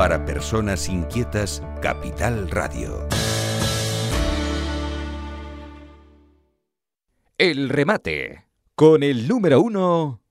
Para personas inquietas, Capital Radio. El remate con el número uno.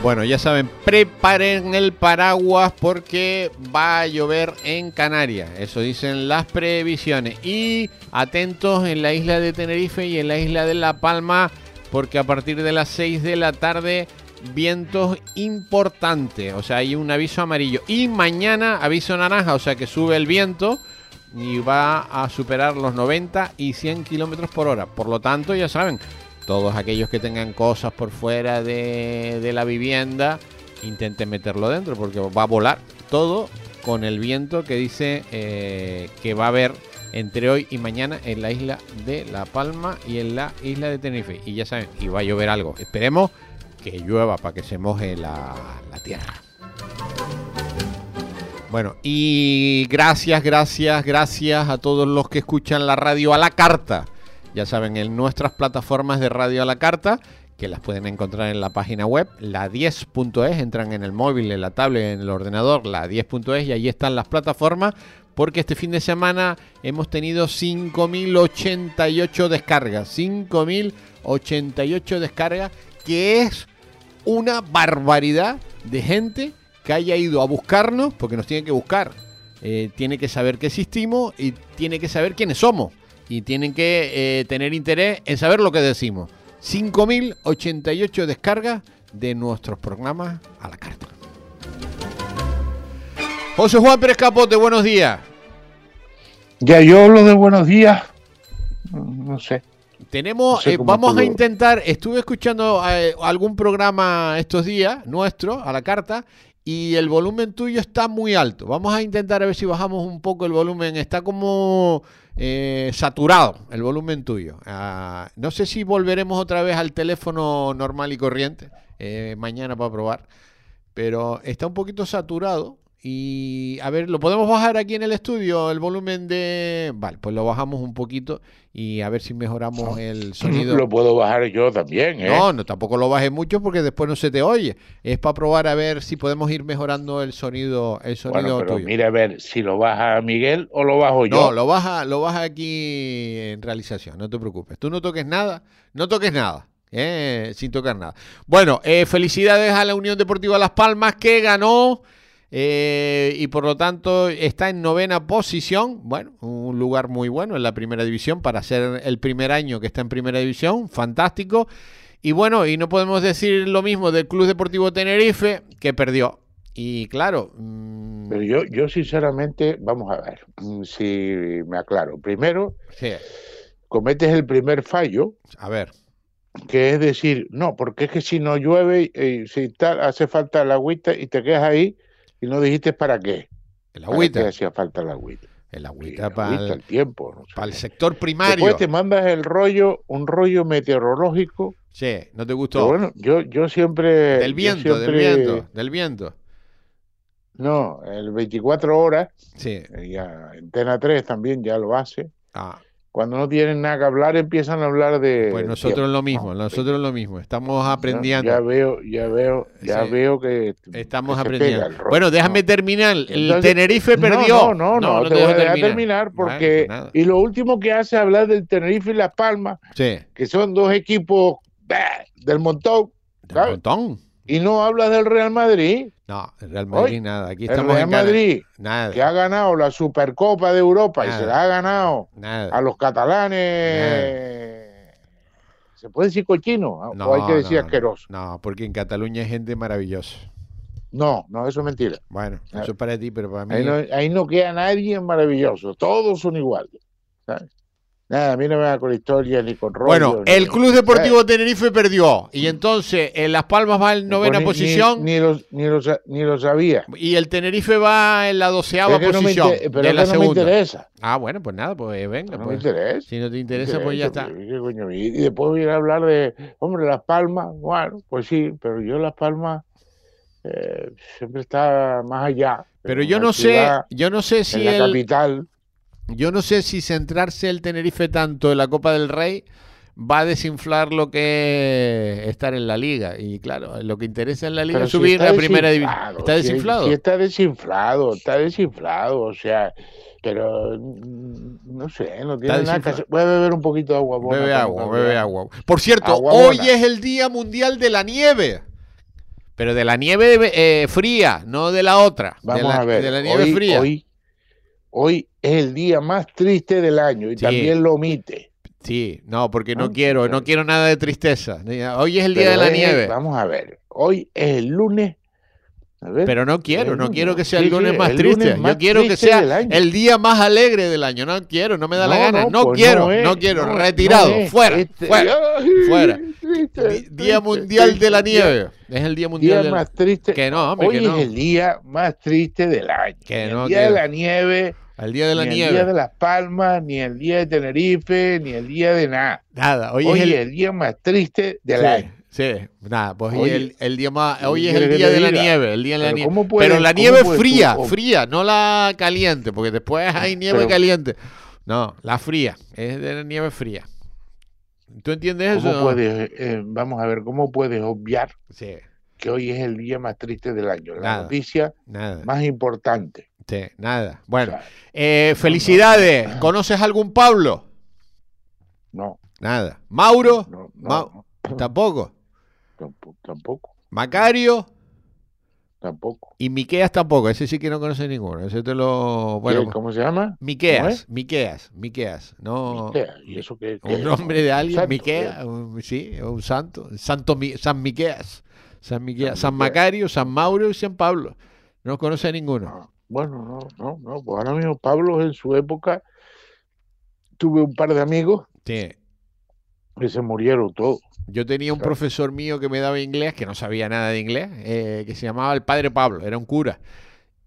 Bueno, ya saben, preparen el paraguas porque va a llover en Canarias. Eso dicen las previsiones. Y atentos en la isla de Tenerife y en la isla de La Palma porque a partir de las 6 de la tarde vientos importantes. O sea, hay un aviso amarillo. Y mañana aviso naranja, o sea que sube el viento y va a superar los 90 y 100 kilómetros por hora. Por lo tanto, ya saben, todos aquellos que tengan cosas por fuera de, la vivienda, intenten meterlo dentro porque va a volar todo con el viento que dice eh, que va a haber entre hoy y mañana en la isla de La Palma y en la isla de Tenerife. Y ya saben, y va a llover algo. Esperemos que llueva para que se moje la, tierra. Bueno, y gracias, gracias, gracias a todos los que escuchan la radio a la carta. Ya saben, en nuestras plataformas de radio a la carta, que las pueden encontrar en la página web, la 10.es, entran en el móvil, en la tablet, en el ordenador, la 10.es, y ahí están las plataformas, porque este fin de semana hemos tenido 5.088 descargas. 5.088 descargas, que es una barbaridad de gente que haya ido a buscarnos, porque nos tiene que buscar. Eh, tiene que saber que existimos y tiene que saber quiénes somos. Y tienen que eh, tener interés en saber lo que decimos. 5.088 descargas de nuestros programas a la carta. José Juan Pérez Capote, buenos días. Ya yo lo de buenos días, no sé. Tenemos, eh, vamos a intentar, estuve escuchando eh, algún programa estos días, nuestro, a la carta, y el volumen tuyo está muy alto. Vamos a intentar a ver si bajamos un poco el volumen. Está como eh, saturado el volumen tuyo. Ah, no sé si volveremos otra vez al teléfono normal y corriente mañana para probar, pero está un poquito saturado. Y a ver, ¿lo podemos bajar aquí en el estudio? El volumen de... Vale, pues lo bajamos un poquito y a ver si mejoramos el sonido. Lo puedo bajar yo también, ¿eh? No, no, tampoco lo bajes mucho porque después no se te oye. Es para probar a ver si podemos ir mejorando el sonido, el sonido bueno, pero Mira a ver si lo baja Miguel o lo bajo yo. No, lo baja, lo baja aquí en realización, no te preocupes. Tú no toques nada, no toques nada. ¿eh? sin tocar nada. Bueno, eh, felicidades a la Unión Deportiva Las Palmas que ganó eh, y por lo tanto está en novena posición. Bueno, un lugar muy bueno en la primera división para ser el primer año que está en primera división. Fantástico. Y bueno, y no podemos decir lo mismo del Club Deportivo Tenerife que perdió. Y claro. Mm, Pero yo, yo sinceramente, vamos a ver, mm, si me aclaro. Primero, cometes el primer fallo. A ver. Que es decir, no, porque es que si no llueve, eh, si tal, hace falta la agüita y te quedas ahí, y no dijiste para qué. El agüita. ¿Para hacía falta el agüita? El agüita para el, tiempo. para el sector primario. Después te mandas el rollo, un rollo meteorológico. Sí, ¿no te gustó? bueno, yo, yo siempre... Del viento, del viento, del viento. No, el 24 horas. Sí. Ya, Antena 3 también ya lo hace. Ah cuando no tienen nada que hablar empiezan a hablar de pues nosotros lo mismo nosotros lo mismo. Estamos aprendiendo. Ya veo ya veo ya veo que estamos aprendiendo. bueno déjame terminar. El Tenerife perdió. no no no, no, te voy a terminar, porque y lo último que hace es hablar del Tenerife y Las Palmas que son dos equipos del montón del montón. Y no hablas del Real Madrid. No, el Real Madrid nada. Aquí estamos el Real Madrid, nada. que ha ganado la Supercopa de Europa y se la ha ganado a los catalanes. ¿Se puede decir cochino? No, ¿O hay que decir asqueroso? No, porque en Cataluña hay gente maravillosa. No, no, eso es mentira. Bueno, eso es para ti, pero para mí. Ahí no, ahí no queda nadie maravilloso. Todos son iguales. ¿sabes? Nada, a mí no me da con historia ni con rollo. Bueno, el Club Deportivo Tenerife perdió y entonces en Las Palmas va en novena posición. Ni, ni, ni, lo, sabía. Y el Tenerife va en la doceava posición pero de la no segunda. Me interesa. Ah, bueno, pues nada, pues eh, venga. No pues. me interesa. Si no te interesa, pues ya está. Y después voy a hablar de, hombre, Las Palmas. Bueno, pues sí, pero yo Las Palmas eh, siempre está más allá. Pero yo no sé, yo no sé si en la capital yo no sé si centrarse el Tenerife tanto en la Copa del Rey va a desinflar lo que es estar en la liga. Y claro, lo que interesa en la liga es subir a la primera división. ¿Está desinflado? Sí, está desinflado, está desinflado. O sea, pero mm, no sé, no tiene nada que hacer. Voy a beber un poquito de agua. Bebe agua, bebe agua. Por cierto, hoy es el Día Mundial de la Nieve. Pero de la nieve eh, fría, no de la otra. Vamos de la, a ver. De la nieve fría. Hoy, hoy es el día más triste del año y también lo omite. Sí, no, porque no, quiero, no quiero nada de tristeza. Hoy es el día de la nieve. Vamos a ver, hoy es el lunes. Pero no quiero, no quiero que sea el lunes más triste. Yo quiero que sea el día más alegre del año. No quiero, no me da la gana. No, pues quiero, no, quiero. Retirado, fuera, este, fuera, fuera. Día Mundial de la Nieve. Es el Día Mundial día más triste. Que no, hombre, Hoy es el día más triste del año. Que el día de la nieve el día de la ni nieve. el día de Las Palmas, ni el día de Tenerife, ni el día de nada. Nada. Hoy, es el... día más triste del año. Sí, nada, pues hoy, el, el, día más, hoy es el día de la nieve, el día de la nieve. pero la nieve fría, fría, no la caliente, porque después hay nieve caliente. No, la fría, es de la nieve fría. ¿Tú entiendes eso? Puedes, eh, vamos a ver, ¿cómo puedes obviar que hoy es el día más triste del año? La noticia más importante nada. Bueno, eh, felicidades. ¿Conoces algún Pablo? No. Nada. ¿Mauro? No, ¿Tampoco? Tampoco. ¿Macario? Tampoco. Y Miqueas tampoco, ese sí que no conoce ninguno. Ese te lo. Bueno, ¿Cómo se llama? Miqueas, Miqueas, Miqueas. No. ¿Y eso qué, Un nombre de alguien, Miqueas, sí, un santo. Santo San Miqueas. San Miqueas, San Macario, San Mauro y San Pablo. No conoce a ninguno. Ah. Bueno, no, no, no. Pues ahora mismo Pablo en su época tuve un par de amigos que se murieron todos. Yo tenía un profesor mío que me daba inglés, que no sabía nada de inglés, eh, que se llamaba el padre Pablo, era un cura.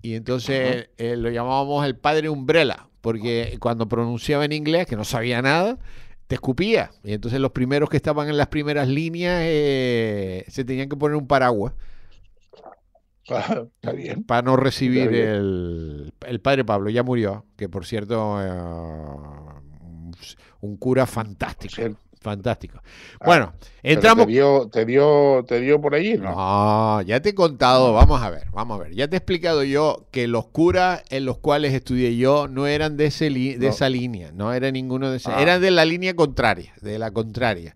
Y entonces eh, lo llamábamos el padre Umbrella, porque cuando pronunciaba en inglés, que no sabía nada, te escupía. Y entonces los primeros que estaban en las primeras líneas eh, se tenían que poner un paraguas para no recibir el, el, padre Pablo, ya murió, que por cierto, eh, un cura fantástico. Fantástico. Ah, bueno, entramos. Te dio, te dio, te dio por allí, ¿no? ya te he contado, vamos a ver, vamos a ver. Ya te he explicado yo que los curas en los cuales estudié yo no eran de, ese de esa línea, no era ninguno de esa, ah. eran de la línea contraria, de la contraria.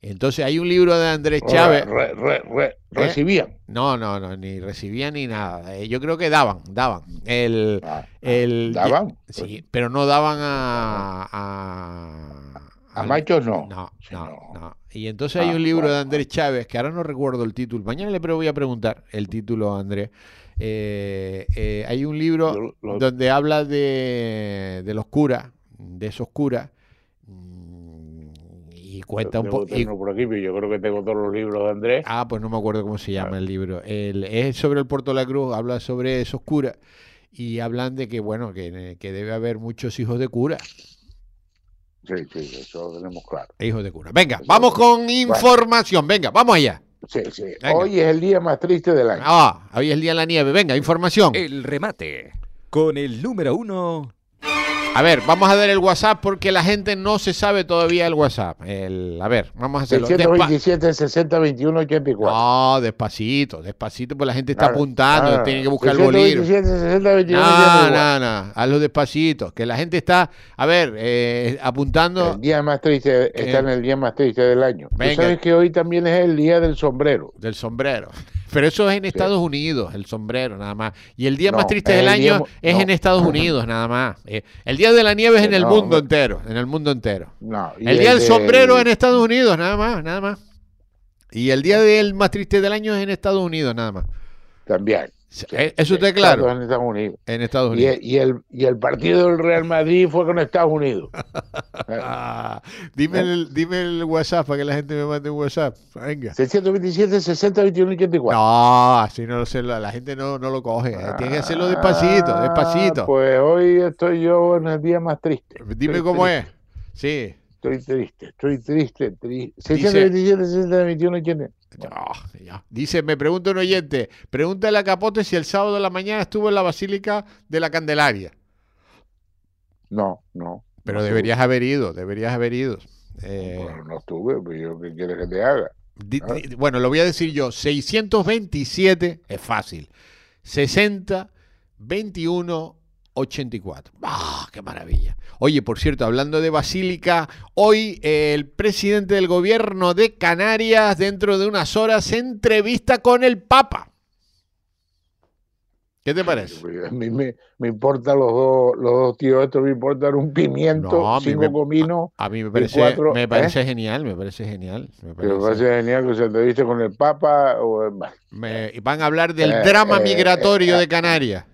Entonces hay un libro de Andrés Chávez. ¿Eh? ¿Recibían? No, no, no, ni recibían ni nada. Eh, yo creo que daban, daban. El, ah, el, ¿Daban? Sí, pero no daban a... A, a machos no. No, no, no. Y entonces hay ah, un libro de Andrés Chávez, que ahora no recuerdo el título. Mañana le voy a preguntar el título a Andrés. Eh, hay un libro donde habla de, de los curas, de esos curas, cuenta un poco. por aquí, pero yo creo que tengo todos los libros de Andrés. Ah, pues no me acuerdo cómo se llama el libro. El, es sobre el Puerto de la Cruz, habla sobre esos curas y hablan de que, bueno, que, que debe haber muchos hijos de cura. Sí, sí, eso lo tenemos claro. Hijos de cura. Venga, vamos con información. Venga, vamos allá. Sí, sí. Hoy es el día más triste del año. Ah, hoy es el día de la nieve. Venga, información. El remate. Con el número uno. A ver, vamos a dar el WhatsApp porque la gente no se sabe todavía el WhatsApp. El, a ver, vamos a hacerlo. 627 60 21 84. No, despacito, despacito, porque la gente está apuntando, tiene que buscar el bolígrafo. 60 21 no, no, no, hazlo despacito, que la gente está, a ver, eh, apuntando. El día más triste, está en el día más triste del año. Venga. ¿Tú sabes que hoy también es el día del sombrero? Del sombrero. Pero eso es en Estados Unidos, el sombrero, nada más. Y el día más triste del año es en Estados Unidos, nada más. Eh, el día de la nieve es en el mundo entero, en el mundo entero. el día del sombrero es en Estados Unidos, nada más, nada más. Y el día del más triste del año es en Estados Unidos, nada más. También. Eh, eso está claro. En Estados Unidos. En Estados Unidos. Y, el, y el partido del Real Madrid fue con Estados Unidos. dime, el, dime el WhatsApp para que la gente me mande un WhatsApp. Venga. 627 60 21 84. No, así no lo sé, la, gente no, no lo coge. Eh. Tiene que hacerlo despacito, ah, despacito. Pues hoy estoy yo en el día más triste. Dime cómo es. Sí. Estoy triste, estoy triste. triste. 627 60 21 84. Dice, me pregunta un oyente, pregúntale a Capote si el sábado de la mañana estuvo en la Basílica de la Candelaria. No, no. Pero deberías haber ido, deberías haber ido. Eh, bueno, no estuve, pero yo qué quieres que te haga. Ah. Bueno, lo voy a decir yo, 627 es fácil. 60, 21, 84. ¡Ah, qué maravilla! Oye, por cierto, hablando de Basílica, hoy el presidente del gobierno de Canarias, dentro de unas horas, se entrevista con el Papa. ¿Qué te parece? A mí me, me importan los dos, los dos tíos estos, me importan un pimiento, cinco cominos. A, mí me parece, me parece ¿eh? genial, me parece genial. Me parece, genial que se entreviste con el Papa. O me, van a hablar del eh, drama eh, migratorio de Canarias.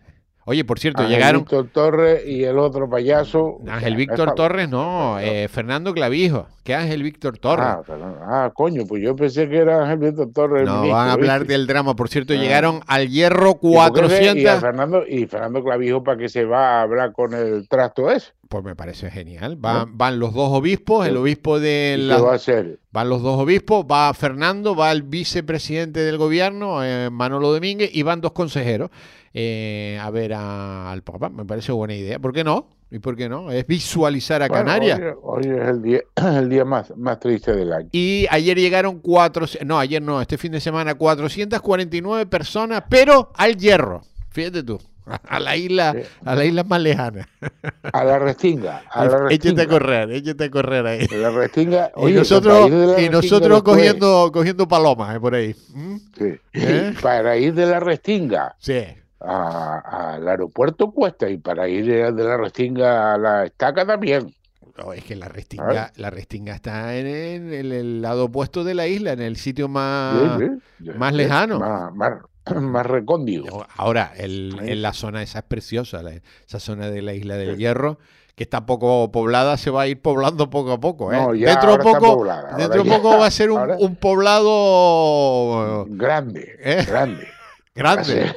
Oye, por cierto, Ángel llegaron. Víctor Torres y el otro payaso. Ángel Víctor Torres, no, eh, Fernando Clavijo. ¿Qué Ángel Víctor Torres? Ah, ah, coño, pues yo pensé que era Ángel Víctor Torres. No, van a hablar del drama. Por cierto, ah. llegaron al hierro 400. Y, Fernando, y Fernando Clavijo, ¿para qué se va a hablar con el trasto ese? Pues me parece genial. Van, van los dos obispos, el obispo de la... ¿Qué va a hacer? Van los dos obispos, va Fernando, va el vicepresidente del gobierno, eh, Manolo Domínguez, y van dos consejeros. Eh, a ver al Papa. Me parece buena idea. ¿Por qué no? ¿Y por qué no? Es visualizar a Canarias. Hoy, es el día, el día más, más triste del año. Y ayer llegaron cuatro, no, ayer no, este fin de semana 449 personas, pero al hierro. Fíjate tú. A la isla, a la isla más lejana. A la restinga. A la restinga. Échate a correr, échate a correr ahí. La restinga. y nosotros, y nosotros cogiendo, cogiendo palomas eh, por ahí. ¿Mm? Sí. ¿Eh? Para ir de la restinga. Sí al aeropuerto cuesta y para ir de la Restinga a la estaca también. No, es que la Restinga, la Restinga está en, el, lado opuesto de la isla, en el sitio más, más lejano. Más, más, recóndido. Ahora, en la zona esa es preciosa, esa zona de la isla del Hierro que está poco poblada, se va a ir poblando poco a poco. ¿eh? dentro poco, dentro poco va a ser un, poblado grande, ¿eh? grande, grande.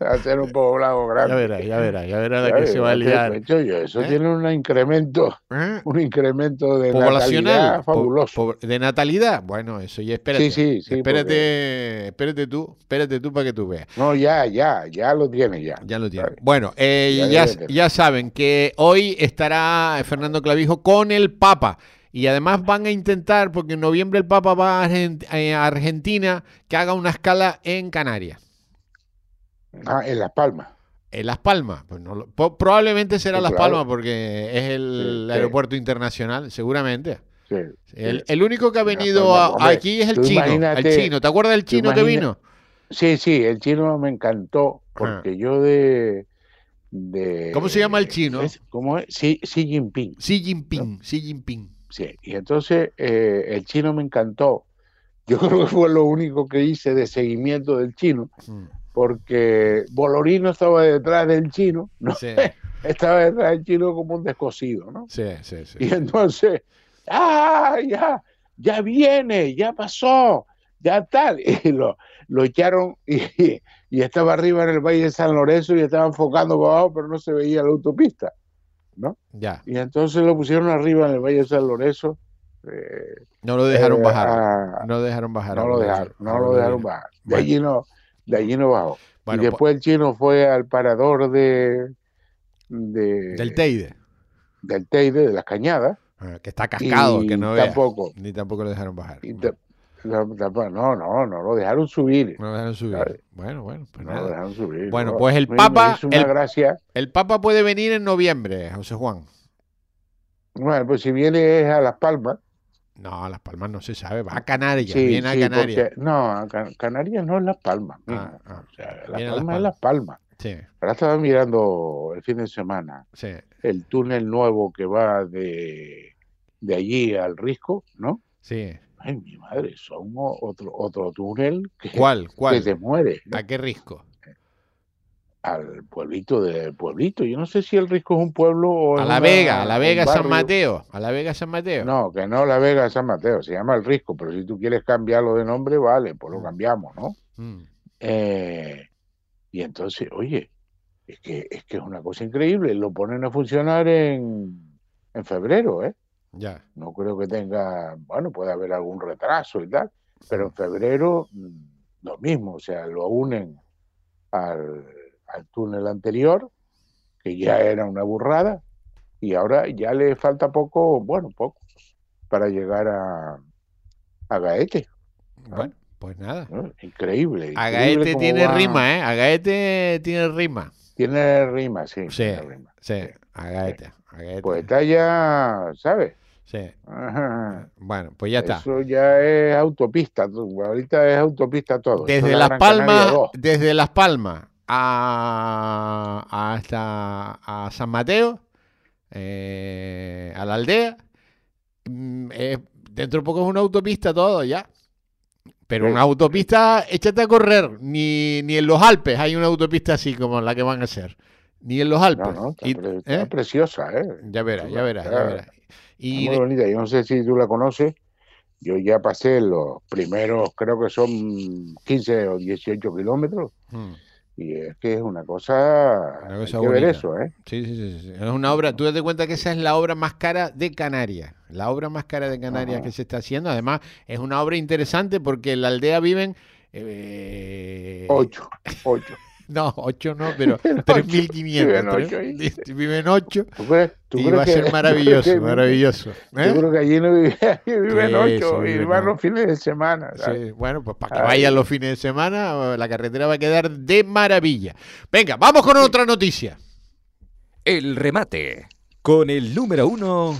Hacer un poblado grande. Ya verá, ya verá, ya verá de qué se va a liar. eso ¿Eh? tiene un incremento, ¿Eh? un incremento de natalidad fabuloso. de natalidad, bueno, eso ya espérate. Sí, sí, espérate, espérate tú, espérate tú para que tú veas. No, ya, ya, ya lo tiene ya. Ya lo tiene. Bueno, eh, ya, ya, saben que hoy estará Fernando Clavijo con el Papa. Y además van a intentar, porque en noviembre el Papa va a Argentina, que haga una escala en Canarias. Ah, en Las Palmas. En Las Palmas, pues no, probablemente será Las Palmas porque es el aeropuerto internacional, seguramente. el, único que ha venido aquí es el chino, el chino. ¿Te acuerdas del chino que vino? Sí, sí, el chino me encantó porque yo de, de, ¿Cómo se llama el chino? ¿Cómo es? Xi, Jinping. Xi Jinping, Xi Jinping. Sí, y entonces eh, el chino me encantó. Yo creo que fue lo único que hice de seguimiento del chino. Mm porque Bolorino estaba detrás del chino, ¿no? estaba detrás del chino como un descosido, ¿no? Sí, sí, sí. Y entonces, ¡ah, ya! Ya viene, ya pasó, ya tal. Y lo, lo echaron y, y, estaba arriba en el Valle de San Lorenzo y estaba enfocando para abajo, pero no se veía la autopista, ¿no? Ya. Y entonces lo pusieron arriba en el Valle de San Lorenzo. Eh, no lo dejaron eh, bajar. no lo dejaron bajar. No lo dejaron, no lo dejaron bajar. De allí no de allí no bajó. y después el chino fue al parador de, del Teide. Del Teide, de las cañadas. Ah, que está cascado, que no tampoco, Ni tampoco lo dejaron bajar. no, no, no, no lo dejaron subir. No lo dejaron subir. Bueno, bueno, pues no lo dejaron subir. Bueno, pues el Papa. el, gracia. el Papa puede venir en noviembre, José Juan. Bueno, pues si viene es a Las Palmas. No, Las Palmas no se sabe, va a Canarias, viene a Canarias. no, Canarias no es Las Palmas. Ah, ah. Las Palmas es Las Palmas. Sí. Ahora estaba mirando el fin de semana sí. el túnel nuevo que va de, de allí al Risco, ¿no? Sí. Ay, mi madre, son otro, otro túnel que, ¿Cuál? ¿Cuál? que se muere. ¿A qué risco? Al pueblito del pueblito. Yo no sé si el Risco es un pueblo o A La una- Vega, a La Vega San. Mateo. A La Vega San Mateo. No, que no La Vega San Mateo, se llama el Risco, pero si tú quieres cambiarlo de nombre, vale, pues lo cambiamos, ¿no? Mm. Eh, y entonces, oye, es que, es que es una cosa increíble, lo ponen a funcionar en, en febrero, ¿eh? Ya. No creo que tenga, bueno, puede haber algún retraso y tal, pero en febrero mm, lo mismo, o sea, lo unen al, al túnel anterior, que ya era una burrada, y ahora ya le falta poco, bueno, poco, para llegar a, a Gaete. Bueno, pues nada. ¿no? Increíble. Agaete cómo tiene va- rima, ¿eh? Agaete tiene rima. Tiene rima, sí. Sí, tiene rima. sí. Agaete. Agaete. Pues está ya, ¿sabes? Sí. Ajá. Bueno, pues ya está. Eso ya es autopista. Ahorita es autopista todo. Desde es la Las Canaria Palmas, 2. desde Las Palmas a, hasta a San Mateo, eh, a la aldea, mm, eh, dentro de poco es una autopista todo ya. Pero Sí. una autopista, échate a correr. Ni, ni en los Alpes hay una autopista así como la que van a hacer. Ni en los Alpes. No, no, está, Y- pre- está ¿eh? preciosa, ¿eh? Ya verás, ya verás, ya verás. Y muy de- bonita. Yo no sé si tú la conoces. Yo ya pasé los primeros, creo que son 15 o 18 kilómetros. Mm. Y es que es una cosa. Una hay cosa que ver eso, ¿eh? Sí, sí, sí, sí. Es una obra, tú date cuenta que esa es la obra más cara de Canarias. La obra más cara de Canarias Ajá. que se está haciendo. Además, es una obra interesante porque en la aldea viven. eh, Ocho, ocho. No, ocho no, pero Viven 3.500. Viven tres- ocho, dice. Viven ocho. ¿Tú crees, tú Y crees va a ser maravilloso, que- maravilloso. Yo ¿eh? creo que allí no viven, aquí viven Sí, ocho sí, y viven van los fines de semana. Sí, bueno, pues para que Ay. vayan los fines de semana, la carretera va a quedar de maravilla. Venga, vamos con otra noticia. El remate. Con el número uno.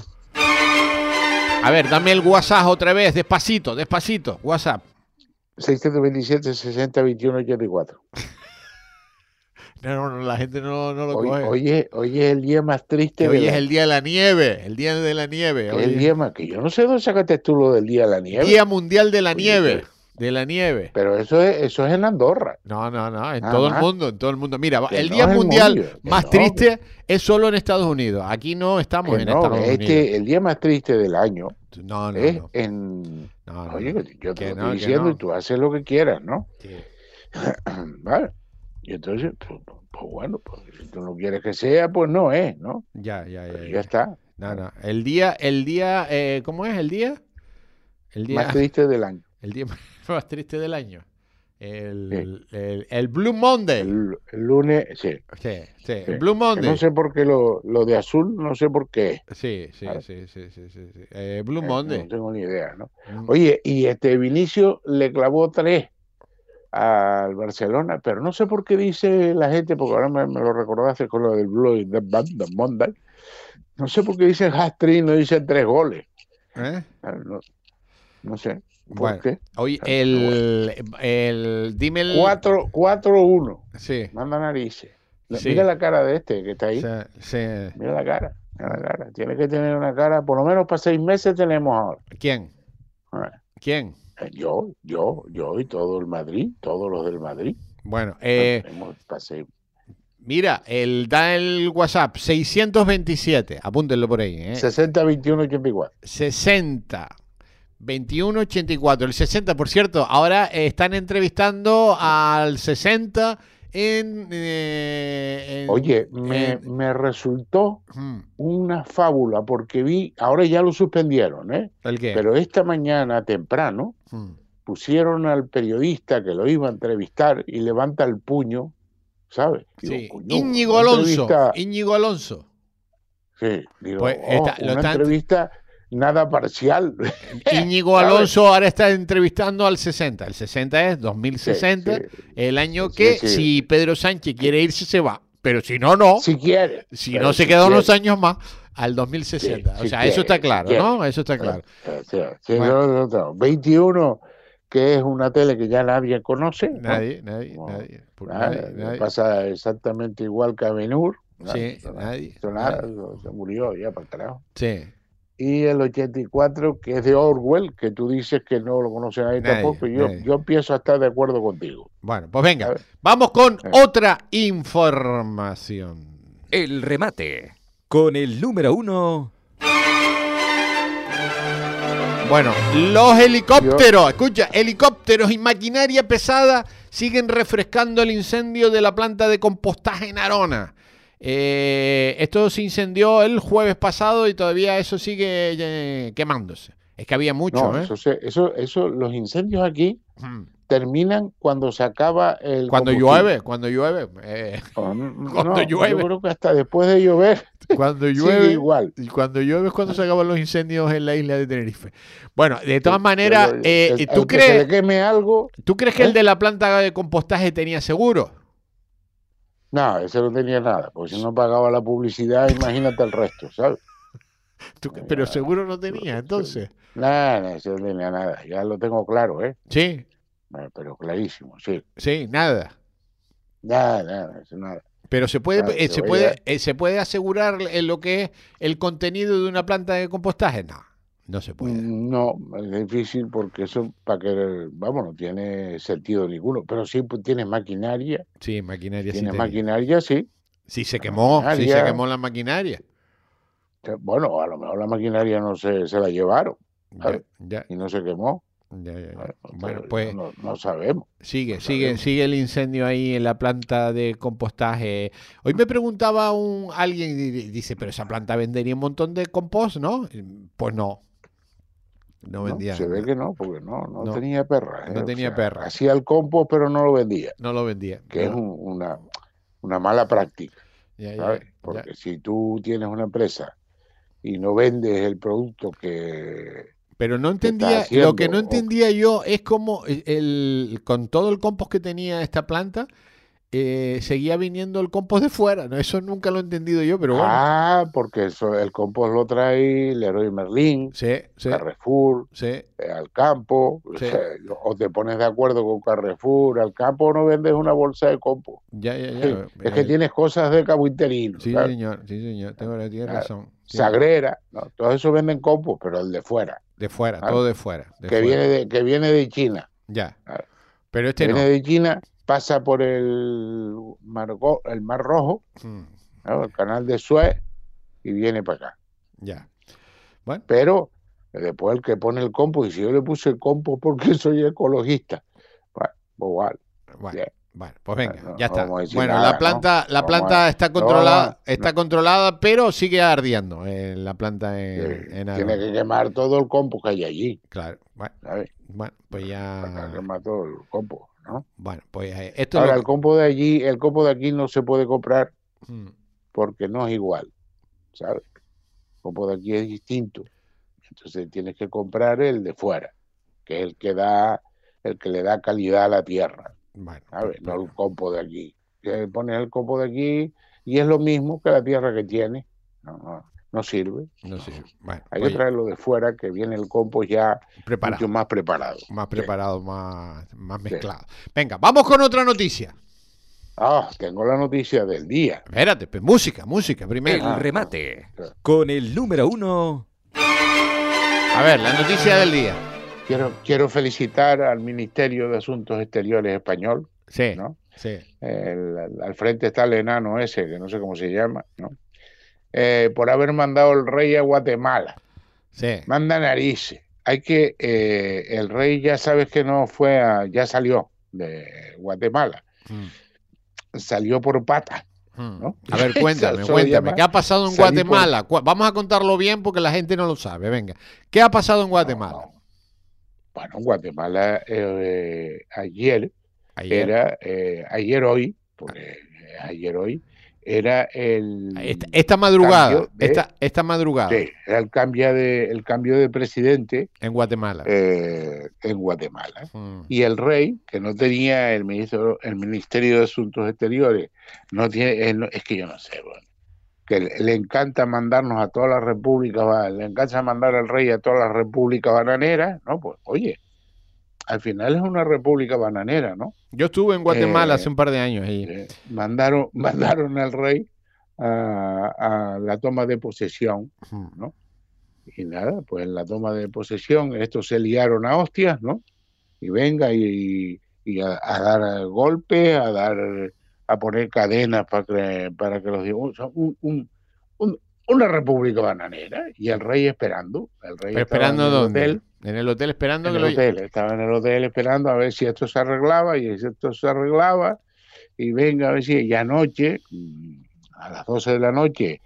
A ver, dame el WhatsApp otra vez, despacito, despacito. WhatsApp. 627 60 21 84. No, no, no, la gente no, no lo Hoy, coge. hoy es, hoy es el día más triste Que hoy es el día de la nieve, el día de la nieve. Hoy el es día más que yo no sé dónde sacaste tú lo del día de la nieve. Día Mundial de la Oye, Nieve. De la nieve. Pero eso es, eso es en Andorra. No, no, no, en todo el mundo, en todo el mundo. Mira, Que el no Día Mundial mundo, más no, triste es solo en Estados Unidos. Aquí no estamos en no, Estados este, Unidos. el día más triste del año No, no, es no. en. no, no, Oye, yo te lo estoy diciendo y tú haces lo que quieras, ¿no? Sí. Vale. Y entonces, pues, pues bueno, pues si tú no quieres que sea, pues no es, ¿no? Ya, ya, ya. Pero ya. ya está. No, no. El día, el día, eh, ¿cómo es el día? El día, Más triste del año. el día más triste del año. El, el, el Blue Monday. El, el lunes, sí. Sí, sí, Sí. Blue Monday. no sé por qué lo, lo de azul, no sé por qué. Sí, sí, sí, sí, sí, sí. Eh, Blue Eh, Monday. No tengo ni idea, ¿no? Mm. Oye, y este Vinicio le clavó tres al Barcelona, pero no sé por qué dice la gente, porque ahora me, me lo recordaste con lo del Blue the Band, the Monday. No sé por qué dicen hat-trick, no dicen tres goles. ¿Eh? Ah, No, no sé. ¿Por Bueno, qué? Oye, Claro, el, el, dime el... 4 4-1. Sí, Manda narices. Sí. Mira la cara de este que está ahí. sí. Mira la cara. Mira la cara. Tiene que tener una cara, por lo menos para seis meses tenemos ahora. ¿Quién? Ah, ¿Quién? Yo, yo, yo y todo el Madrid, todos los del Madrid. Bueno, eh, mira, el, da el WhatsApp 627, apúntenlo por ahí, ¿eh? 60, 21, 84. 60 21 84. El 60, por cierto, ahora están entrevistando al 60 en. eh, en- Oye, me, en- me resultó Hmm, una fábula porque vi, ahora ya lo suspendieron, ¿eh? ¿El qué? Pero esta mañana temprano Hmm. pusieron al periodista que lo iba a entrevistar y levanta el puño, ¿sabes? Sí. Íñigo Alonso. Íñigo Alonso. Sí, digo, Pues, oh, una entrevista nada parcial. Íñigo ¿sabes? Alonso ahora está entrevistando al 60. El 60 es 2060, Sí, sí. el año que sí. si Pedro Sánchez quiere irse, se va. Pero si no, no. Si quiere. si pero no, se queda unos años más al 2060. Sí, o si sea, quiere, eso está claro, quiere. ¿no? Eso está claro. Sí, Bueno. no, no, no. 21, que es una tele que ya nadie conoce. ¿no? Nadie, nadie, No, nadie. nadie, nadie. Pasa exactamente igual que a Benur. Sí, nadie, Esto nada, nadie. se murió ya para carajo. Sí. Y el 84, que es de Orwell, que tú dices que no lo conoce nadie, Nadie, tampoco, y yo, nadie. yo empiezo a estar de acuerdo contigo. Bueno, pues venga, vamos con Eh. otra información. El remate. Con el número uno. Bueno, los helicópteros, escucha, helicópteros y maquinaria pesada siguen refrescando el incendio de la planta de compostaje en Arona. Eh, esto se incendió el jueves pasado y todavía eso sigue eh, quemándose. Es que había mucho, No, ¿eh? eso, se- eso, eso, los incendios aquí Mm. terminan cuando se acaba el Cuando llueve, cuando llueve, eh, Oh, no, Cuando no, llueve. Yo creo que hasta después de llover cuando llueve, igual. y cuando llueve es cuando se acaban los incendios en la isla de Tenerife. Bueno, de todas maneras, eh, el- ¿tú el que se crees, le queme algo, ¿tú crees que el de la planta de compostaje tenía seguro? No, ese no tenía nada, porque si no pagaba la publicidad, imagínate el resto, ¿sabes? ¿Tú- pero seguro no tenía, entonces. Nada, no, ese no tenía nada, ya lo tengo claro, ¿eh? Sí, Eh, Pero clarísimo, sí. sí, nada. Nada, nada, eso nada. Pero se puede, eh, se puede, a- eh, se puede asegurar en lo que es el contenido de una planta de compostaje. No, no se puede. No, es difícil porque eso, para que, vamos, no tiene sentido ninguno, pero sí pues, tienes maquinaria, Sí, maquinaria sí tenía. maquinaria, sí. Sí se quemó, sí se quemó la maquinaria. Que, Bueno, a lo mejor la maquinaria no se, se la llevaron Ya, Claro. ya, y no se quemó. ya, ya, ya. Bueno, pues no, no sabemos. sigue, no sigue, sabemos. sigue el incendio ahí en la planta de compostaje. Hoy me preguntaba un alguien dice, pero esa planta vendería un montón de compost, ¿no? Pues no. No ¿no? vendía. Se ve que no, porque no, no, No, tenía perra. no ¿eh? O tenía sea, perra. Hacía el compost, pero no lo vendía, No lo vendía. que es un- una, una mala práctica. Ya, ya, ¿sabes? ya. Porque si tú tienes una empresa y no vendes el producto que Pero no entendía, haciendo, lo que no o- entendía yo es como el, el- con todo el compost que tenía esta planta, eh, seguía viniendo el compost de fuera. ¿no? Eso nunca lo he entendido yo, pero bueno. Ah, porque eso, el compost lo trae Leroy Merlin, Sí, sí, Carrefour, sí. eh, al campo, o, sea, o te pones de acuerdo con Carrefour, al campo no vendes una bolsa de compost. Ya, ya, ya. Es que tienes cosas de cabo interino, Sí, ¿sabes? señor, sí, señor. Tengo, tiene Claro. razón. Tiene- Sagrera, ¿no? todo eso venden compost, pero el de fuera, De fuera, Claro. todo de fuera. de que fuera. viene de, que viene de China. Ya. Claro. Pero este Que no. viene de China, pasa por el mar, Go- el mar Rojo, Mm, ¿no? el canal de Suez, y viene para acá. Ya. Bueno, Pero después el que pone el compost, y si yo le puse el compost porque soy ecologista, bueno, pues igual. bueno. Pues venga, No, ya está. Bueno, nada, la ¿no? planta, la planta está controlada, está controlada, pero sigue ardiendo en la planta en, en tiene que quemar todo el compost que hay allí, Claro, bueno, bueno, pues ya. que quemar todo el compost, ¿no? Bueno, pues eh, esto Ahora, es el compost de allí, el compost de aquí no se puede comprar Mm, porque no es igual, ¿sabes? El compost de aquí es distinto. Entonces tienes que comprar el de fuera, que es el que da, el que le da calidad a la tierra, Bueno, ¿sabes? pues, No el compost de aquí. Que pones el compost de aquí y es lo mismo que la tierra que tiene. No, no, no sirve. no sé. Bueno, Hay que traerlo de fuera, que viene el compost ya preparado, mucho más preparado. más Sí. preparado, más, más Sí. mezclado. Venga, vamos con otra noticia. Ah, tengo la noticia del día. Espérate, pues, música, música primero. El Ah, remate. claro. Con el número uno. A ver, la noticia del día. Quiero, quiero felicitar al Ministerio de Asuntos Exteriores español, Sí, ¿no? sí. El- al- al frente está el enano ese, que no sé cómo se llama, ¿no? Eh, por haber mandado el rey a Guatemala. Sí, Manda narices. Hay que, eh, el rey ya sabes que no fue, a- ya salió de Guatemala, Mm, salió por pata. mm. ¿no? A ver, cuéntame, cuéntame. ¿Qué ha pasado en por- Guatemala? Vamos a contarlo bien porque la gente no lo sabe. Venga, ¿qué ha pasado en Guatemala? No, no. Bueno, en Guatemala eh, ayer Ayer. era, eh, ayer hoy, porque eh, ayer hoy, era el, Esta, esta madrugada, de- esta, esta madrugada sí, era el cambio de, el cambio de presidente en Guatemala. eh, en Guatemala. Mm, Y el rey, que no tenía el ministro, el Ministerio de Asuntos Exteriores, no tiene, no- es que yo no sé, bueno, que le, le encanta mandarnos a todas las repúblicas, le encanta mandar al rey a todas las repúblicas bananeras, ¿no? Pues oye, al final es una república bananera, ¿no? Yo estuve en Guatemala Eh, hace un par de años ahí. Eh, mandaron, mandaron al rey a, a la toma de posesión Mm, y nada, pues en la toma de posesión estos se liaron a hostias, ¿no? Y venga y, y a, dar golpes, a dar a poner cadenas para que, para que los un, un, un, una república bananera y el rey esperando. El rey esperando en dónde? Hotel, en el hotel esperando en que el hotel, estaba en el hotel esperando a ver si esto se arreglaba y si esto se arreglaba y venga a ver si ya anoche mm, a las 12 de la noche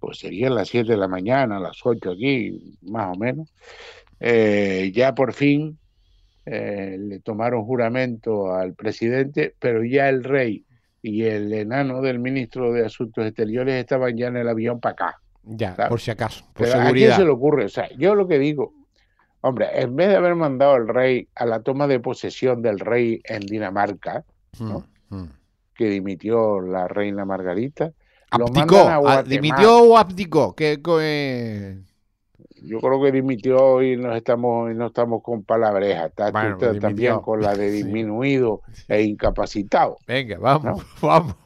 pues serían las 7 de la mañana, las 8 aquí, más o menos, eh, ya por fin eh, le tomaron juramento al presidente, pero ya el rey y el enano del ministro de Asuntos Exteriores estaban ya en el avión para acá. Ya, por si acaso, por pero ¿A quién se le ocurre? O sea, yo lo que digo, hombre, en vez de haber mandado al rey a la toma de posesión del rey en Dinamarca, ¿no? Hmm, hmm. que dimitió la reina Margarita, Abdicó, dimitió o abdicó. ¿Qué, Yo creo que dimitió y no estamos, no estamos con palabrejas. Está también con la de disminuido e incapacitado. Venga, vamos, vamos.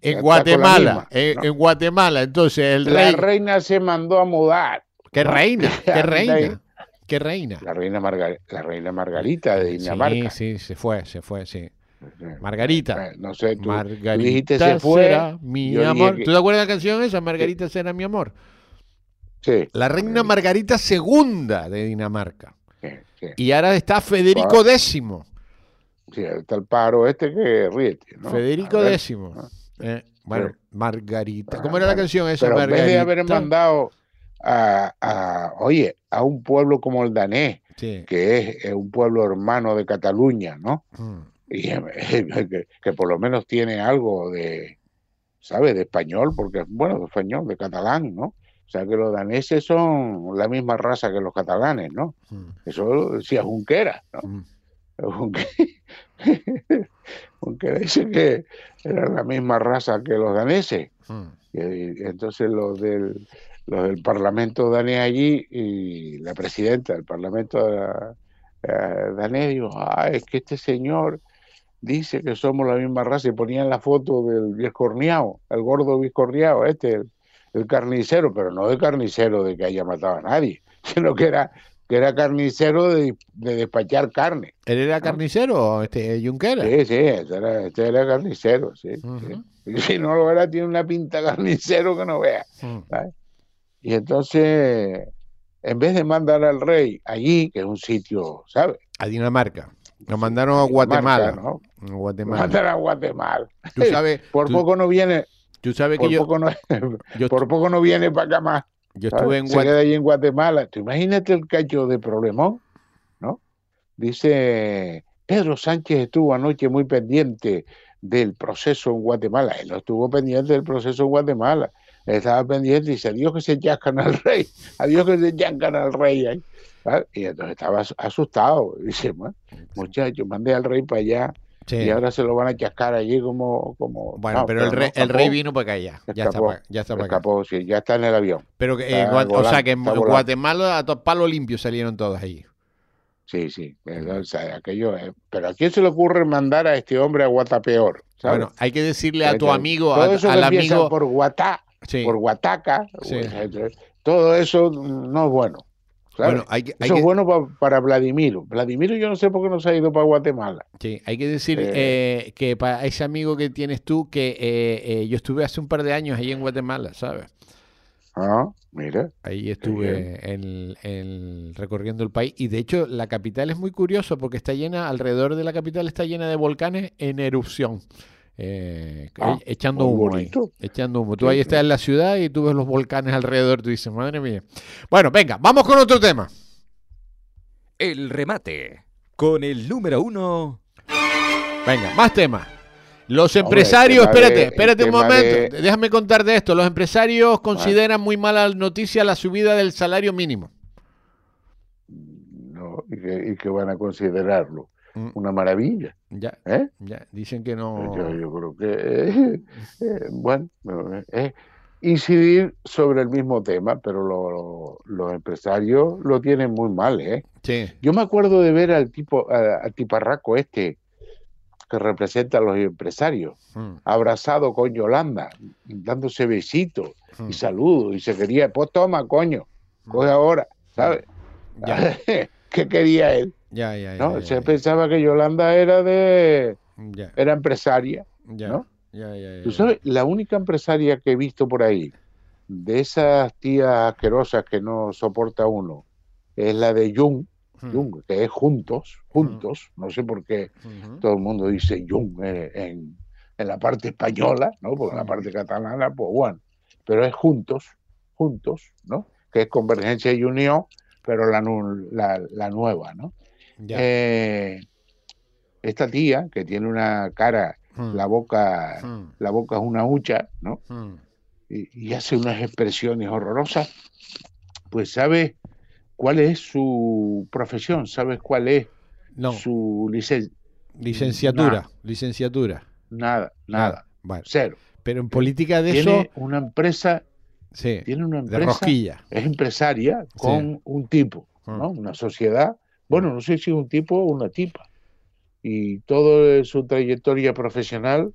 En Guatemala, en, Guatemala, entonces el rey. La reina se mandó a mudar. ¿Qué reina? ¿Qué reina? ¿Qué reina? La reina, la reina Margarita de Dinamarca. Sí, sí, se fue, se fue, sí. Margarita. No sé, Margarita se fue, será mi amor. ¿Tú te acuerdas de la canción esa? Margarita será mi amor. Sí. La reina Margarita II de Dinamarca. Y ahora está Federico X. Sí, está el paro este que ríete. Federico X. Eh, bueno, Margarita. ¿Cómo era la canción esa? Pero en vez de haber mandado a, oye, a un pueblo como el danés, que es, un pueblo hermano de Cataluña, ¿no? Mm y que, por lo menos tiene algo de, ¿sabe? De español, porque, bueno, de español, de catalán, ¿no? O sea que los daneses son la misma raza que los catalanes, ¿no? Mm. Eso decía Junquera, ¿no? Mm. Junquera dice que era la misma raza que los daneses. Mm. Y, entonces los del, los del Parlamento danés allí y la presidenta del Parlamento eh, danés dijo, ah, es que este señor dice que somos la misma raza y ponían la foto del Vizcorneado, el gordo Vizcorneado, este, el, carnicero, pero no de carnicero de que haya matado a nadie, sino que era que era carnicero de, despachar carne. ¿Él era carnicero, este Junquera? Sí, sí, este era, este era carnicero, sí, Y si no lo era, tiene una pinta carnicero que no vea. Y entonces, en vez de mandar al rey allí, que es un sitio, ¿sabes? A Dinamarca. Nos mandaron a Guatemala. ¿no? Guatemala. Mandaron a Guatemala. Tú sabes, por poco no viene. Tú sabes que yo, poco no, por poco no viene para acá más. Yo estuve en Guatemala. ahí en Guatemala. ¿Tú imagínate el cacho de problemón? ¿No? Dice Pedro Sánchez estuvo anoche muy pendiente del proceso en Guatemala. Él no estuvo pendiente del proceso en Guatemala. estaba pendiente y dice, adiós que se chascan al rey, adiós que se chascan al rey. ahí. Y entonces estaba asustado. Dice, muchachos, mandé al rey para allá. Y ahora se lo van a chascar allí como... como bueno, pero, el, rey, el rey vino para acá ya. Ya está para, ya está para acá. Sí, ya está en el avión. Pero que, o sea que en Guatemala a palo limpio salieron todos allí. Sí, sí. aquello, pero ¿a quién se le ocurre mandar a este hombre a Guatapeor? Bueno, hay que decirle a tu amigo, al amigo... por Guatá, por Guataca, todo eso no es bueno. Bueno, Eso es bueno para Vladimiro. Vladimiro yo no sé por qué no se ha ido para Guatemala. Sí, hay que decir eh. Eh, que para ese amigo que tienes tú, que eh, yo estuve hace un par de años ahí en Guatemala, ¿sabes? Ah, mira. Ahí estuve en, recorriendo el país. Y de hecho, la capital es muy curioso porque está llena, alrededor de la capital está llena de volcanes en erupción. Eh, ah, echando humo echando humo. Tú ahí estás en la ciudad y tú ves los volcanes alrededor, tú dices, madre mía. Bueno, venga, vamos con otro tema. El remate con el número uno. Venga, más temas. Los empresarios, espérate, espérate un momento, déjame contar de esto. Los empresarios consideran muy mala noticia la subida del salario mínimo. No, y que van a considerarlo. Mm. una maravilla. Ya, ¿eh? ya, dicen que no. Yo, creo que, eh, bueno, es incidir sobre el mismo tema, pero los empresarios lo tienen muy mal, ¿eh? Sí. Yo me acuerdo de ver al tipo, al tiparraco este que representa a los empresarios, mm. abrazado con Yolanda, dándose besitos y mm. saludos, y se quería, pues toma, coño, coge ahora. ¿sabes? ¿Qué quería él? Ya, ya, ya. ¿no? ya, Se pensaba que Yolanda era de era empresaria, ya, ¿no? ya, ya, ya, Tú sabes, la única empresaria que he visto por ahí, de esas tías asquerosas que no soporta uno, es la de Jung, Hmm. Jung, que es juntos, juntos, no sé por qué todo el mundo dice Jung eh, en, en la parte española, ¿no? Porque en la parte catalana, pues bueno, pero es juntos, juntos, ¿no? Que es Convergencia y Unión, pero la, la, la nueva, ¿no? Ya. Eh, esta tía, que tiene una cara, Hmm. la boca, Hmm. la boca es una hucha, ¿no? Hmm. y, y hace unas expresiones horrorosas, pues sabe cuál es su profesión, sabes cuál es No, su licencia. licenciatura, licenciatura. Nada, nada, cero. pero en política de Tiene eso, una empresa, sí, tiene una de empresa, rosquilla. es empresaria con un tipo, ¿no? Una sociedad, bueno, no sé si es un tipo o una tipa. Y toda su trayectoria profesional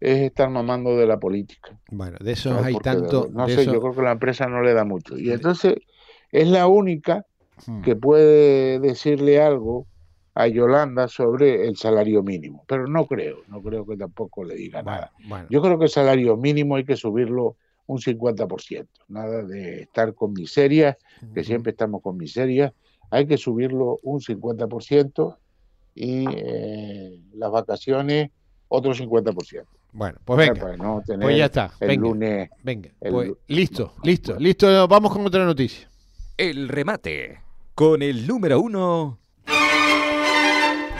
es estar mamando de la política. Bueno, de eso ¿sabes? hay Porque, tanto. No sé, eso- yo creo que la empresa no le da mucho. Y entonces es la única Hmm. que puede decirle algo a Yolanda sobre el salario mínimo. Pero no creo, no creo que tampoco le diga Bueno, nada. bueno, Yo creo que el salario mínimo hay que subirlo un 50%. Nada de estar con miseria, que siempre estamos con miseria. Hay que subirlo un 50% y eh, las vacaciones otro 50%. Bueno, pues venga, Para no tener pues ya está. el Venga, lunes. venga. el pues listo, listo, listo. Vamos con otra noticia. El remate. Con el número uno.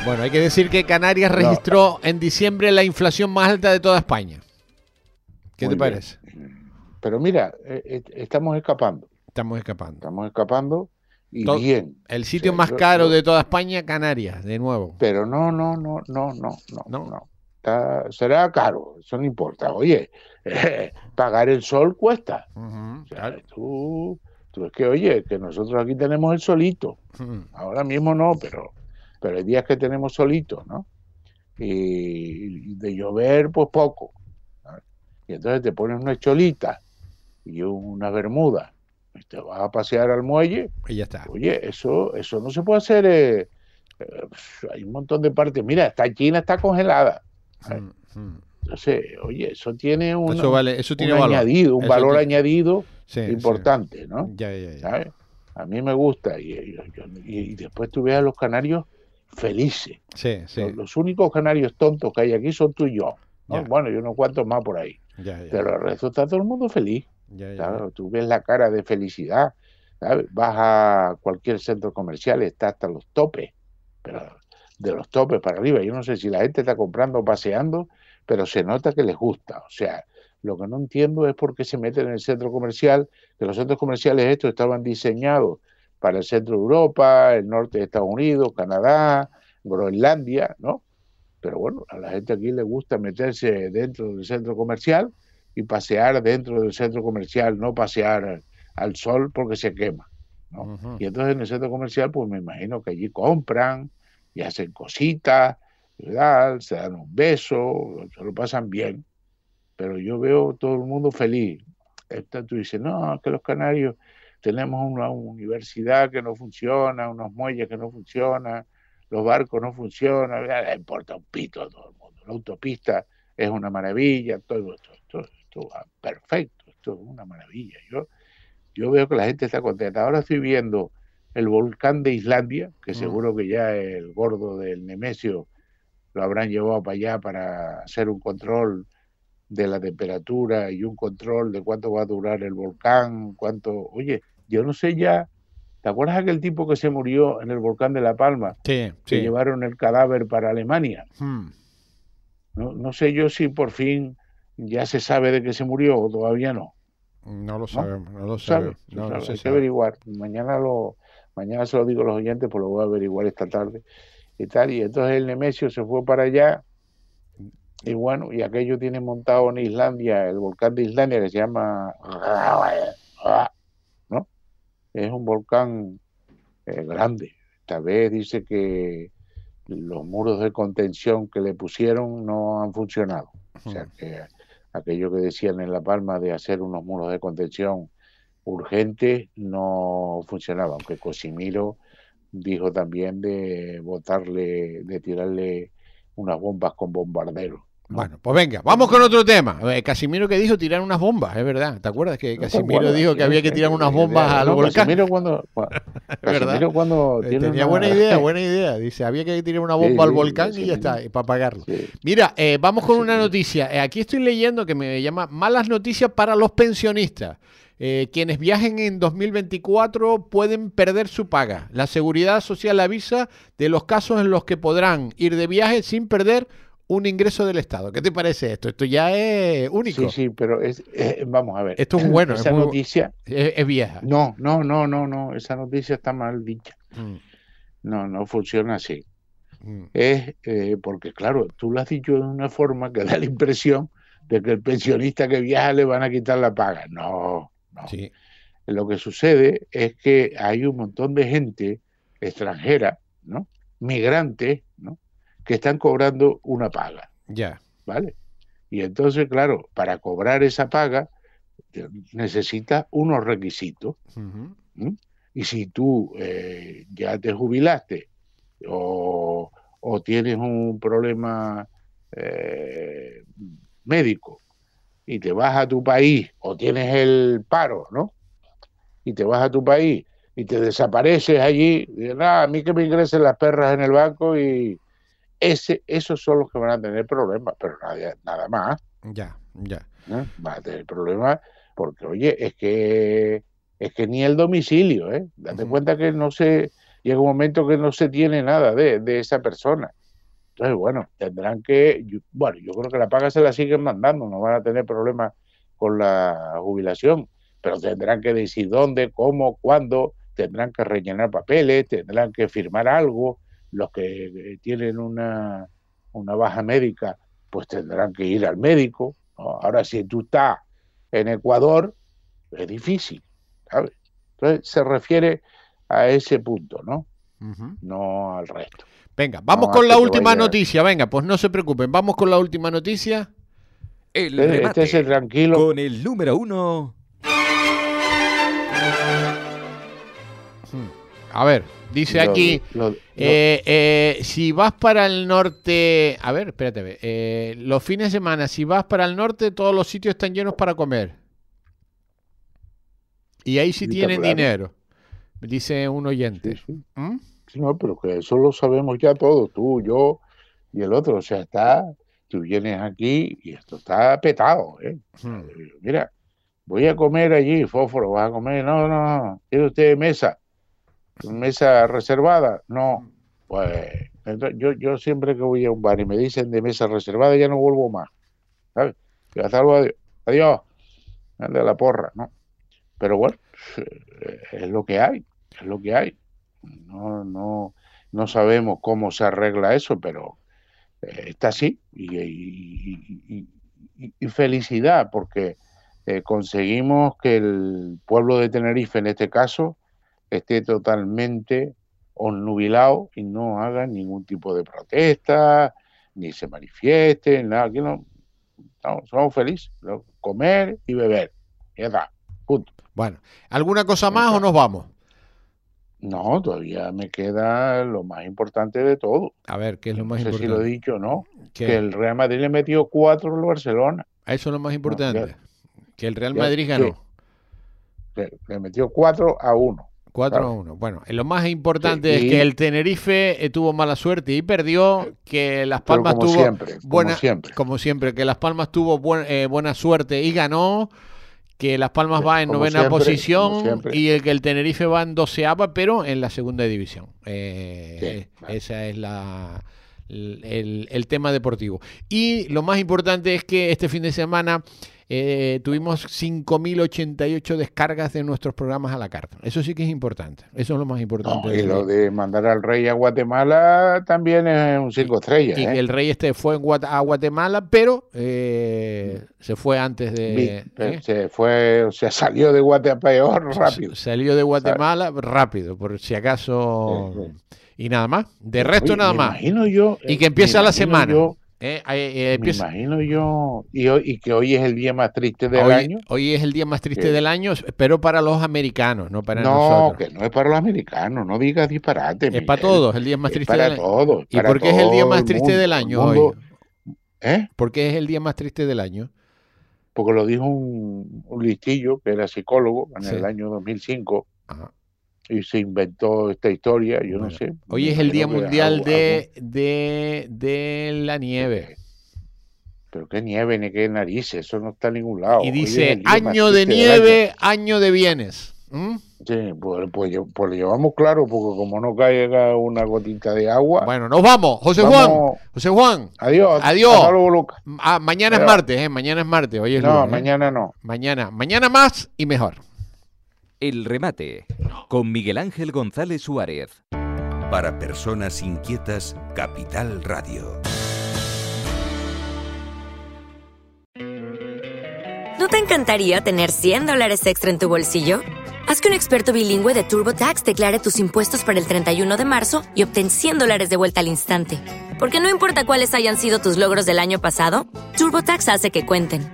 Bueno, hay que decir que Canarias No. registró en diciembre la inflación más alta de toda España. ¿Qué Muy te bien. parece? Pero mira, eh, eh, estamos escapando. Estamos escapando. Estamos escapando y Todo- bien. El sitio más yo- caro yo- de toda España, Canarias, de nuevo. Pero no, no, no, no, no, no, No. no. Está- será caro, eso no importa. Oye, pagar el sol cuesta. O sea, claro. tú, tú es que, oye, que nosotros aquí tenemos el solito. Ahora mismo no, pero, pero hay días que tenemos solito, ¿no? Y, de llover, pues poco. Y entonces te pones una cholita y una bermuda te vas a pasear al muelle. Y ya está. Oye, eso, eso no se puede hacer. eh, eh, hay un montón de partes. Mira, esta China está congelada. Ujú, ujú. Entonces, oye, eso tiene un, Eso vale, eso un tiene valor. añadido, un Eso valor tiene- añadido Sí, sí. importante, ¿no? Ya, ya, ya. ¿Sabes? A mí me gusta. Y, y- y- y después tú ves a los canarios felices. Sí, sí. Los, los únicos canarios tontos que hay aquí son tú y yo. Bueno, y unos cuantos más por ahí. Pero el resto está todo el mundo feliz. Ya, ya. Tú ves la cara de felicidad. ¿sabes? Vas a cualquier centro comercial, está hasta los topes. Pero de los topes para arriba. Yo no sé si la gente está comprando o paseando, pero se nota que les gusta. O sea, lo que no entiendo es por qué se meten en el centro comercial, que los centros comerciales estos estaban diseñados para el centro de Europa, el norte de Estados Unidos, Canadá, Groenlandia, ¿no? Pero bueno, a la gente aquí le gusta meterse dentro del centro comercial y pasear dentro del centro comercial, no pasear al sol porque se quema. ¿no? Ujú. Y entonces en el centro comercial, pues me imagino que allí compran y hacen cositas, ¿verdad? se dan un beso, se lo pasan bien. Pero yo veo todo el mundo feliz. Esta, tú dices, no, que los canarios tenemos una universidad que no funciona, unos muelles que no funcionan, los barcos no funcionan, le importa un pito a todo el mundo. La autopista es una maravilla, todo esto, esto, esto va perfecto, esto es una maravilla. Yo, yo veo que la gente está contenta. Ahora estoy viendo el volcán de Islandia, que Mm. seguro que ya el gordo del Nemesio lo habrán llevado para allá para hacer un control de la temperatura y un control de cuánto va a durar el volcán, cuánto... Oye, yo no sé ya... ¿Te acuerdas aquel tipo que se murió en el volcán de La Palma? Sí, Que sí. llevaron el cadáver para Alemania. Mm. No, no sé yo si por fin ya se sabe de que se murió o todavía no. No lo sabemos, no lo ¿Sabe? sabemos. No, no ¿Sabe? se Hay que averiguar. Mañana lo, mañana se lo digo a los oyentes, pues lo voy a averiguar esta tarde y tal. Y entonces el Nemesio se fue para allá. Y bueno, y aquello tiene montado en Islandia, el volcán de Islandia que se llama. ¿No? Es un volcán eh, grande. Esta vez dice que los muros de contención que le pusieron no han funcionado. O sea que aquello que decían en La Palma de hacer unos muros de contención urgentes no funcionaba, aunque Cosimiro dijo también de botarle, de tirarle unas bombas con bombarderos. Bueno, pues venga, vamos con otro tema. Eh, Casimiro que dijo tirar unas bombas, es verdad. ¿Te acuerdas que Casimiro dijo que había que tirar unas bombas al volcán? Casimiro cuando, Casimiro cuando eh, tenía buena idea, buena idea. Dice, había que tirar una bomba al volcán y ya está, para apagarlo. Mira, eh, vamos con una noticia. aquí estoy leyendo que me llama malas noticias para los pensionistas. quienes viajen en 2024 pueden perder su paga. La Seguridad Social avisa de los casos en los que podrán ir de viaje sin perder un ingreso del Estado. ¿Qué te parece esto? Esto ya es único. Sí, sí, pero es, vamos a ver. Esto es bueno. Esa noticia es, vieja. No, no, no, no, no. Esa noticia está mal dicha. Mm. No, no funciona así. Mm. Es eh, porque, claro, tú lo has dicho de una forma que da la impresión de que el pensionista que viaja le van a quitar la paga. No, no. Sí. Lo que sucede es que hay un montón de gente extranjera, ¿no? Migrantes. Que están cobrando una paga. Ya. ¿Vale? Y entonces, claro, para cobrar esa paga necesita unos requisitos. Y si tú eh, ya te jubilaste o, tienes un problema eh, médico y te vas a tu país o tienes el paro, ¿no? Y te vas a tu país y te desapareces allí, nada, a mí que me ingresen las perras en el banco y, ese, esos son los que van a tener problemas, pero nada, nada más. Ya, ya. ¿Eh? Va a tener problemas porque, oye, es que es que ni el domicilio, ¿eh? Date cuenta que no se, llega un momento que no se tiene nada de, de esa persona. Entonces, bueno, tendrán que, bueno, yo creo que la paga se la siguen mandando, no van a tener problemas con la jubilación, pero tendrán que decir dónde, cómo, cuándo, tendrán que rellenar papeles, tendrán que firmar algo, los que eh, tienen una, baja médica, pues tendrán que ir al médico. Ahora, si tú estás en Ecuador, es difícil, ¿sabes? Entonces, se refiere a ese punto, ¿no? No al resto. Venga, vamos con la última noticia. Venga, pues no se preocupen, vamos con la última noticia. El este, es el tranquilo. Con el número uno. A ver, Dice aquí, eh, eh, si vas para el norte, a ver, espérate, eh, los fines de semana, si vas para el norte, todos los sitios están llenos para comer. Y ahí sí tienen dinero, dice un oyente. ¿Mm? Sí, no, pero que eso lo sabemos ya todos, tú, yo y el otro. O sea, está, tú vienes aquí y esto está petado. ¿eh? Hmm. Mira, voy a comer allí, fósforo, vas a comer, no, no, no, tiene usted mesa mesa reservada, no, pues yo, yo siempre que voy a un bar y me dicen de mesa reservada ya no vuelvo más, ¿sabes? Hasta luego, adiós, de la porra, ¿no? Pero bueno, es lo que hay, es lo que hay. No, no, no sabemos cómo se arregla eso, pero eh, está así y, felicidad porque eh, conseguimos que el pueblo de Tenerife, en este caso, esté totalmente onnubilado y no haga ningún tipo de protesta, ni se manifieste, nada. Aquí no, somos felices, comer y beber. Ya está, punto. Bueno, ¿alguna cosa más o nos vamos? No, todavía me queda lo más importante de todo. A ver, ¿qué es lo más no sé si lo he dicho no. Que el Real Madrid le metió cuatro al Barcelona. Eso es lo más importante. que el Real Madrid ganó. le metió cuatro a uno. 4 a 1. Bueno, lo más importante es que el Tenerife eh, tuvo mala suerte y perdió, que Las Palmas tuvo buena, como siempre. como siempre, que Las Palmas tuvo eh, buena suerte y ganó, que Las Palmas va en novena posición y el que el Tenerife va en doceava, pero en la segunda división. Eh, esa es la el, el tema deportivo. Y lo más importante es que este fin de semana eh, tuvimos 5.088 descargas de nuestros programas a la carta. Eso sí que es importante. Eso es lo más importante. y lo de mandar al rey a Guatemala también es un cinco estrellas. Y, ¿eh? el rey este fue a Guatemala, pero eh, se fue antes de... Se fue, o sea, salió de Guatemala rápido. Salió de Guatemala rápido, por si acaso... Y nada más. De resto, nada más. Imagino yo, y que empieza la semana. Eh, eh, Me imagino yo. Y, hoy, y, que hoy es el día más triste del hoy, año. Hoy es el día más triste del año, pero para los americanos, no para no, nosotros. No, que no es para los americanos, no digas disparate. Es Miguel. para todos, el día más Es triste para del año. todos. ¿Y para por qué es el día más triste mundo, del año mundo. hoy? ¿Eh? ¿Por qué es el día más triste del año? Porque lo dijo un, un listillo que era psicólogo en Sí. el año 2005 Ajá. Y se inventó esta historia, yo Bueno, no sé. Hoy es el Día Mundial algo- de, de, de la Nieve. algo- Pero qué nieve ni qué narices, eso no está en ningún lado. Y dice, año de del año. nieve, año de bienes. ¿Mm? Sí, pues, pues, pues lo llevamos claro, porque como no caiga una gotita de agua. Bueno, nos vamos. José Juan. vamos- José Juan. Adiós. Adiós. Hasta luego, Lucas. Ah, mañana es martes, ¿eh? Mañana es martes. Hoy es No, lunes, ¿eh? mañana no. Mañana. Mañana más y mejor. El remate con Miguel Ángel González Suárez. Para personas inquietas, Capital Radio. ¿No te encantaría tener 100 dólares extra en tu bolsillo? Haz que un experto bilingüe de TurboTax declare tus impuestos para el 31 de marzo y obtén 100 dólares de vuelta al instante. Porque no importa cuáles hayan sido tus logros del año pasado, TurboTax hace que cuenten.